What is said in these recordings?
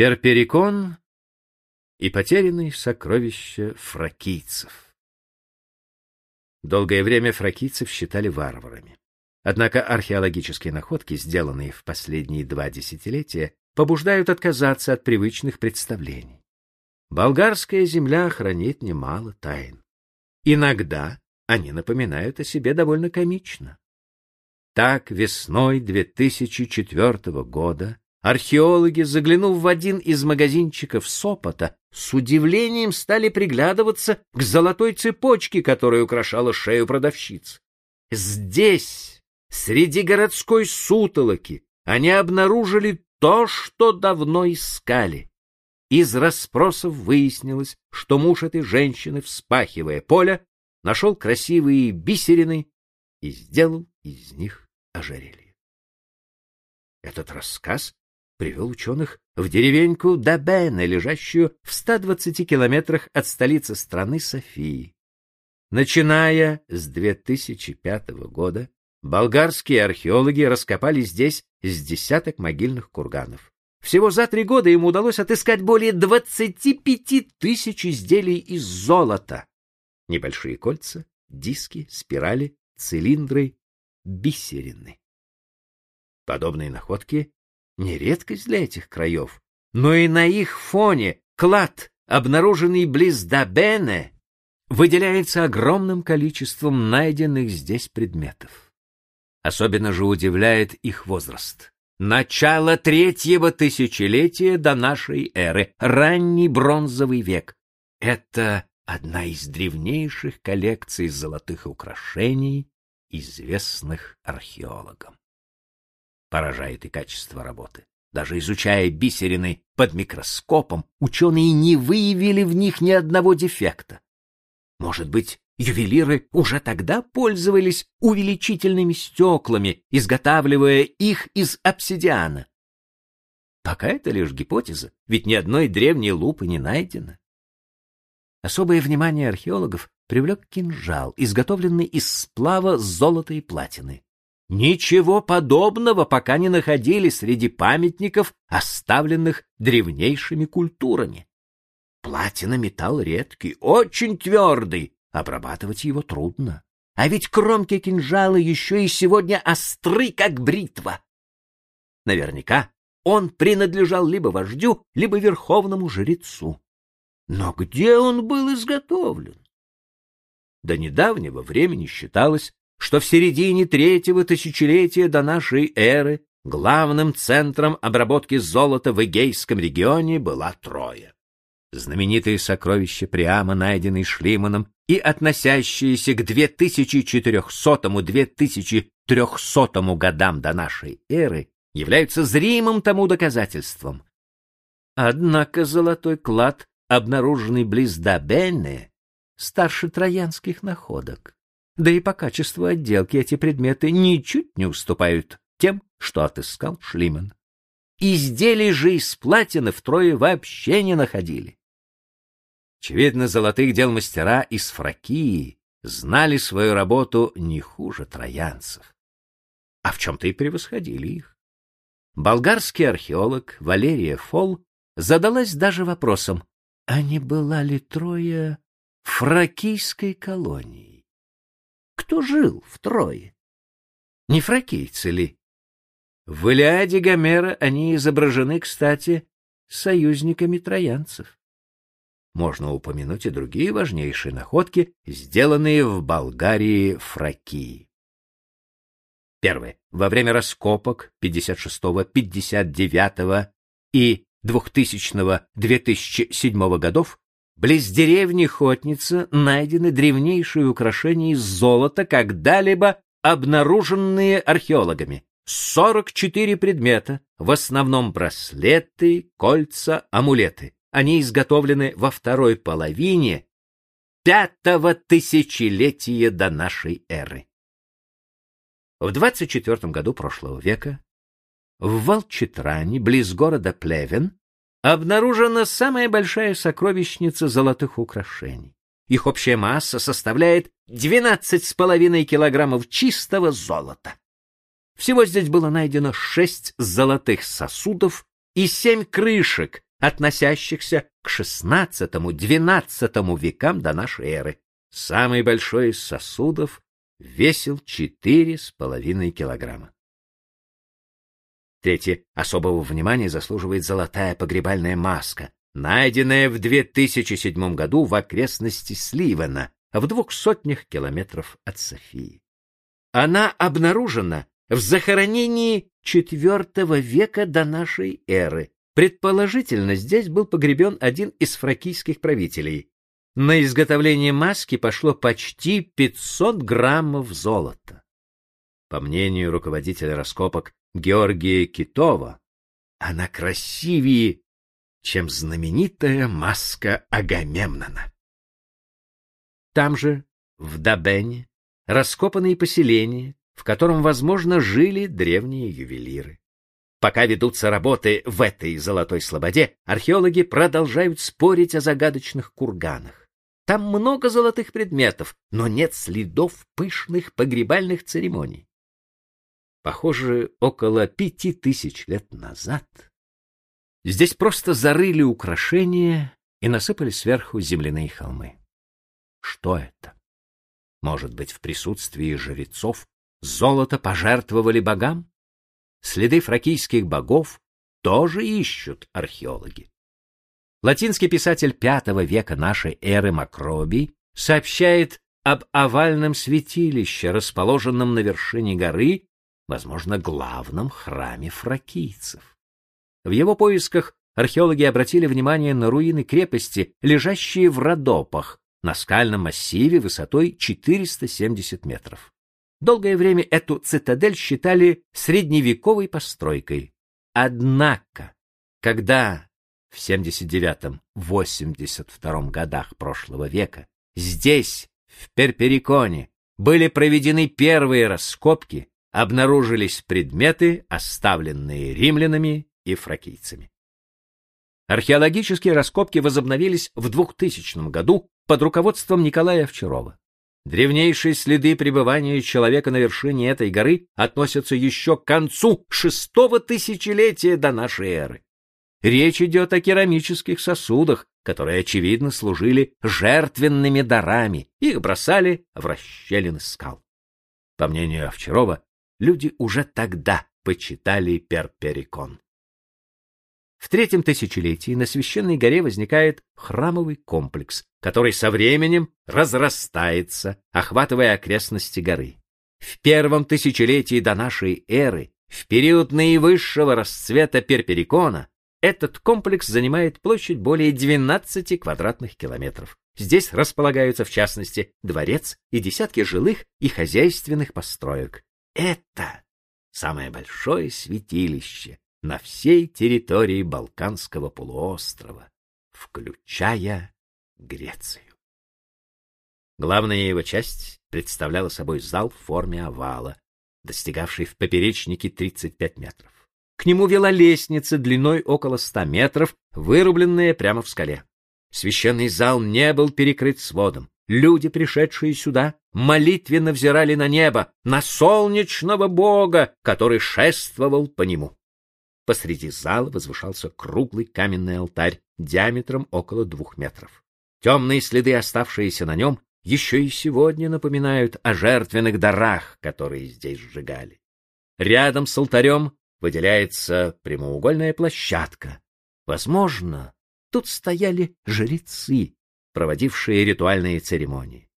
Перперикон и потерянные сокровища фракийцев. Долгое время фракийцев считали варварами. Однако археологические находки, сделанные в последние два десятилетия, побуждают отказаться от привычных представлений. Болгарская земля хранит немало тайн. Иногда они напоминают о себе довольно комично. Так весной 2004 года Археологи, заглянув в один из магазинчиков Сопота, с удивлением стали приглядываться к золотой цепочке, которая украшала шею продавщиц. Здесь, среди городской сутолоки, они обнаружили то, что давно искали. Из расспросов выяснилось, что муж этой женщины, вспахивая поле, нашел красивые бисерины и сделал из них ожерелье. Этот рассказ привел ученых в деревеньку Дабене, лежащую в 120 километрах от столицы страны Софии. Начиная с 2005 года, болгарские археологи раскопали здесь с десяток могильных курганов. Всего за три года им удалось отыскать более 25 тысяч изделий из золота. Небольшие кольца, диски, спирали, цилиндры, бисерины. Подобные находки не редкость для этих краев, но и на их фоне клад, обнаруженный близ Дабене, выделяется огромным количеством найденных здесь предметов. Особенно же удивляет их возраст. Начало третьего тысячелетия до нашей эры, ранний бронзовый век. Это одна из древнейших коллекций золотых украшений, известных археологам поражает и качество работы. Даже изучая бисерины под микроскопом, ученые не выявили в них ни одного дефекта. Может быть, ювелиры уже тогда пользовались увеличительными стеклами, изготавливая их из обсидиана. Пока это лишь гипотеза, ведь ни одной древней лупы не найдено. Особое внимание археологов привлек кинжал, изготовленный из сплава золота и платины. Ничего подобного пока не находили среди памятников, оставленных древнейшими культурами. Платина металл редкий, очень твердый, обрабатывать его трудно. А ведь кромки кинжала еще и сегодня остры, как бритва. Наверняка он принадлежал либо вождю, либо верховному жрецу. Но где он был изготовлен? До недавнего времени считалось, что в середине третьего тысячелетия до нашей эры главным центром обработки золота в Эгейском регионе была Троя. Знаменитые сокровища Приама, найденные Шлиманом и относящиеся к 2400-2300 годам до нашей эры, являются зримым тому доказательством. Однако золотой клад, обнаруженный близ Дабенне, старше троянских находок. Да и по качеству отделки эти предметы ничуть не уступают тем, что отыскал Шлиман. Изделий же из платины втрое вообще не находили. Очевидно, золотых дел мастера из Фракии знали свою работу не хуже троянцев, а в чем-то и превосходили их. Болгарский археолог Валерия Фол задалась даже вопросом, а не была ли Троя фракийской колонией? Кто жил в Трое? Не фракийцы ли? В Илиаде Гомера они изображены, кстати, союзниками троянцев. Можно упомянуть и другие важнейшие находки, сделанные в Болгарии Фракии. Первое. Во время раскопок 56, 59 и 2000-2007 годов Близ деревни Хотница найдены древнейшие украшения из золота, когда-либо обнаруженные археологами. 44 предмета, в основном браслеты, кольца, амулеты. Они изготовлены во второй половине пятого тысячелетия до нашей эры. В 24 году прошлого века в Волчитране, близ города Плевен, обнаружена самая большая сокровищница золотых украшений. Их общая масса составляет 12,5 килограммов чистого золота. Всего здесь было найдено шесть золотых сосудов и семь крышек, относящихся к XVI-XII векам до нашей эры. Самый большой из сосудов весил четыре с половиной килограмма. Третье. Особого внимания заслуживает золотая погребальная маска, найденная в 2007 году в окрестности Сливена, в двух сотнях километров от Софии. Она обнаружена в захоронении IV века до нашей эры. Предположительно, здесь был погребен один из фракийских правителей. На изготовление маски пошло почти 500 граммов золота. По мнению руководителя раскопок Георгия Китова, она красивее, чем знаменитая маска Агамемнона. Там же, в Дабене, раскопаны и поселения, в котором, возможно, жили древние ювелиры. Пока ведутся работы в этой золотой слободе, археологи продолжают спорить о загадочных курганах. Там много золотых предметов, но нет следов пышных погребальных церемоний. Похоже, около пяти тысяч лет назад здесь просто зарыли украшения и насыпали сверху земляные холмы. Что это? Может быть, в присутствии жрецов золото пожертвовали богам? Следы фракийских богов тоже ищут археологи. Латинский писатель V века нашей эры Макробий сообщает об овальном святилище, расположенном на вершине горы, возможно, главном храме фракийцев. В его поисках археологи обратили внимание на руины крепости, лежащие в Родопах, на скальном массиве высотой 470 метров. Долгое время эту цитадель считали средневековой постройкой. Однако, когда в 79-82 годах прошлого века здесь, в Перпериконе, были проведены первые раскопки, обнаружились предметы, оставленные римлянами и фракийцами. Археологические раскопки возобновились в 2000 году под руководством Николая Овчарова. Древнейшие следы пребывания человека на вершине этой горы относятся еще к концу шестого тысячелетия до нашей эры. Речь идет о керамических сосудах, которые, очевидно, служили жертвенными дарами, их бросали в расщелины скал. По мнению Овчарова, люди уже тогда почитали Перперикон. В третьем тысячелетии на священной горе возникает храмовый комплекс, который со временем разрастается, охватывая окрестности горы. В первом тысячелетии до нашей эры, в период наивысшего расцвета Перперикона, этот комплекс занимает площадь более 12 квадратных километров. Здесь располагаются, в частности, дворец и десятки жилых и хозяйственных построек. Это самое большое святилище, на всей территории Балканского полуострова, включая Грецию. Главная его часть представляла собой зал в форме овала, достигавший в поперечнике 35 метров. К нему вела лестница длиной около 100 метров, вырубленная прямо в скале. Священный зал не был перекрыт сводом. Люди, пришедшие сюда, молитвенно взирали на небо, на солнечного бога, который шествовал по нему. Посреди зала возвышался круглый каменный алтарь диаметром около двух метров. Темные следы, оставшиеся на нем, еще и сегодня напоминают о жертвенных дарах, которые здесь сжигали. Рядом с алтарем выделяется прямоугольная площадка. Возможно, тут стояли жрецы, проводившие ритуальные церемонии.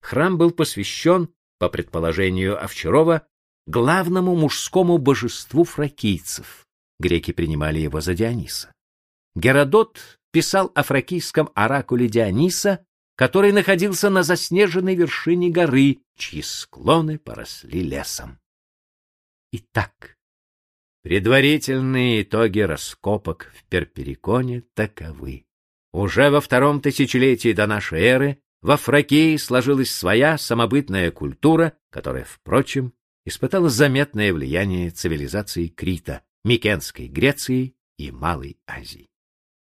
Храм был посвящен, по предположению Овчарова, главному мужскому божеству фракийцев Греки принимали его за Диониса. Геродот писал о фракийском оракуле Диониса, который находился на заснеженной вершине горы, чьи склоны поросли лесом. Итак, предварительные итоги раскопок в Перпериконе таковы. Уже во втором тысячелетии до нашей эры во Фракии сложилась своя самобытная культура, которая, впрочем, испытала заметное влияние цивилизации Крита, Микенской Греции и Малой Азии.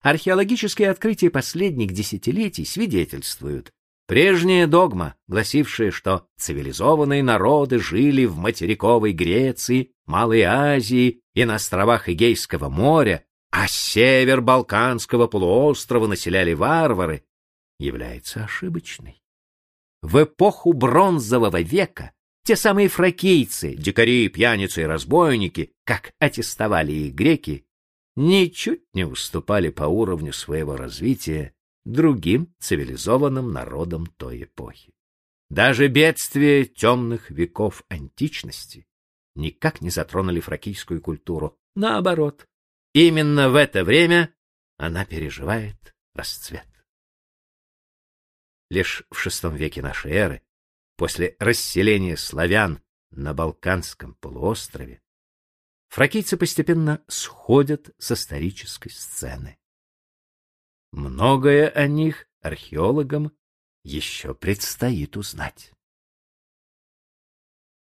Археологические открытия последних десятилетий свидетельствуют, прежняя догма, гласившая, что цивилизованные народы жили в материковой Греции, Малой Азии и на островах Эгейского моря, а север Балканского полуострова населяли варвары, является ошибочной. В эпоху бронзового века те самые фракийцы, дикари, пьяницы и разбойники, как аттестовали их греки, ничуть не уступали по уровню своего развития другим цивилизованным народам той эпохи. Даже бедствия темных веков античности никак не затронули фракийскую культуру. Наоборот, именно в это время она переживает расцвет. Лишь в VI веке нашей эры, после расселения славян на Балканском полуострове, фракийцы постепенно сходят с исторической сцены. Многое о них археологам еще предстоит узнать.